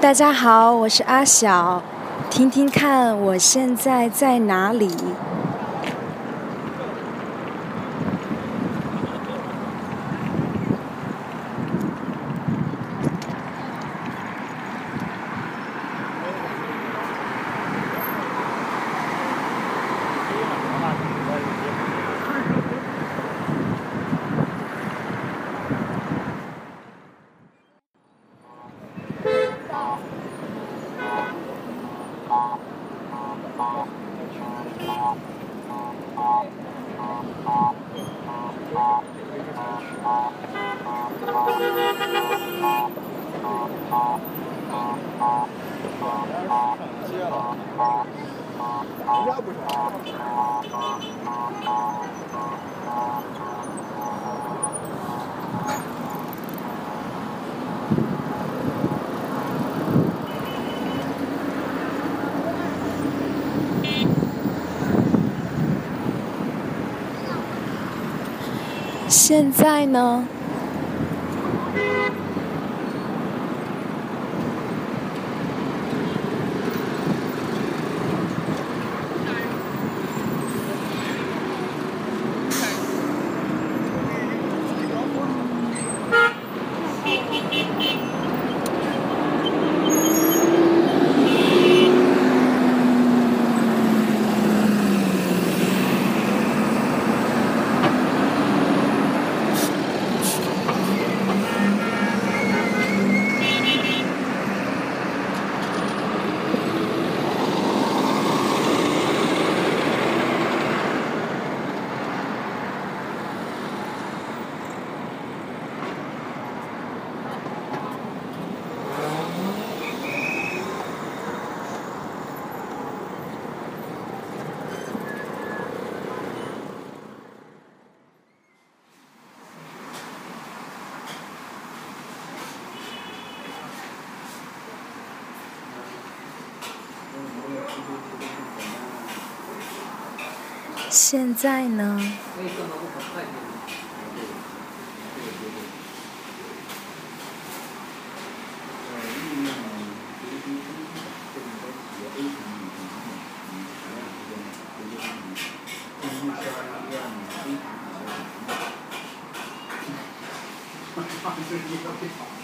大家好，我是阿晓，听听看我现在在哪里。现在呢？现在呢？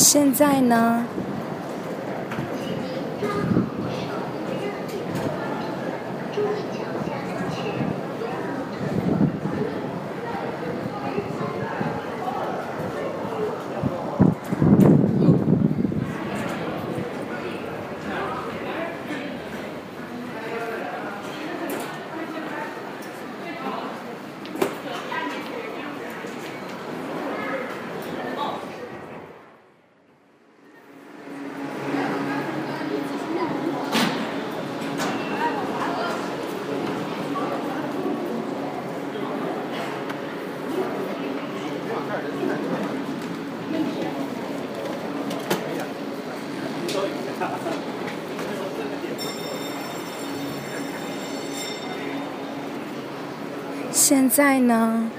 现在呢？现在呢？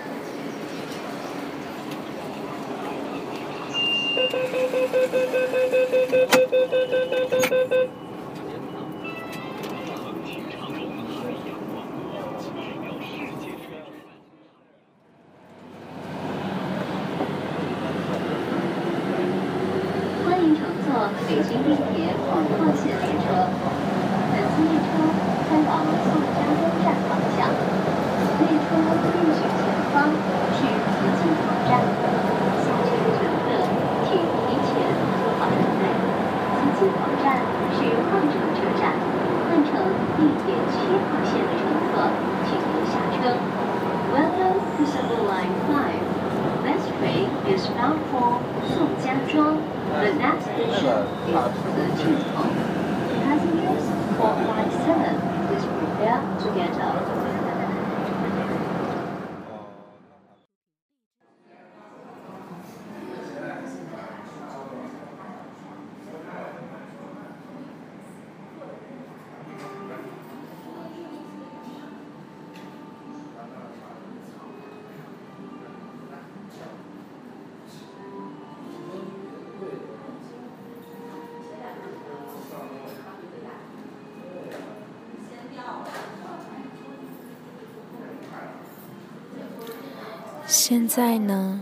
Passengers for flight seven, please prepare to get out. 现在呢？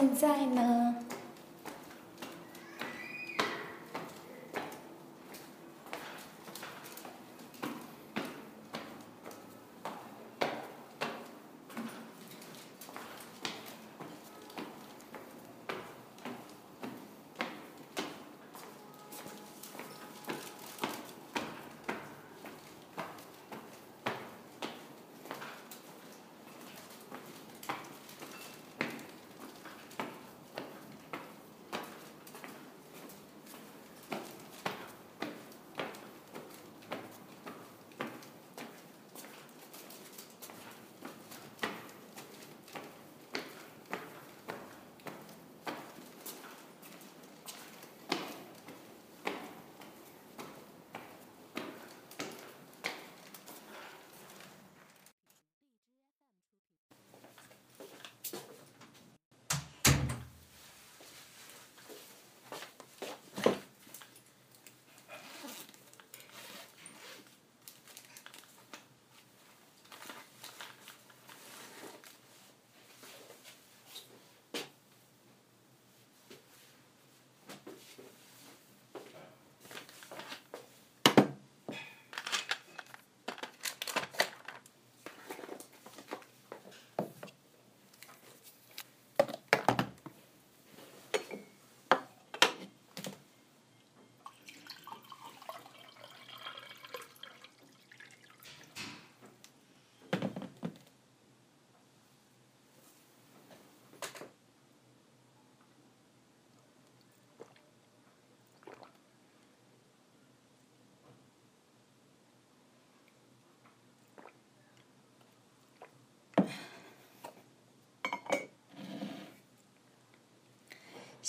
现在呢？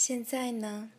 现在呢？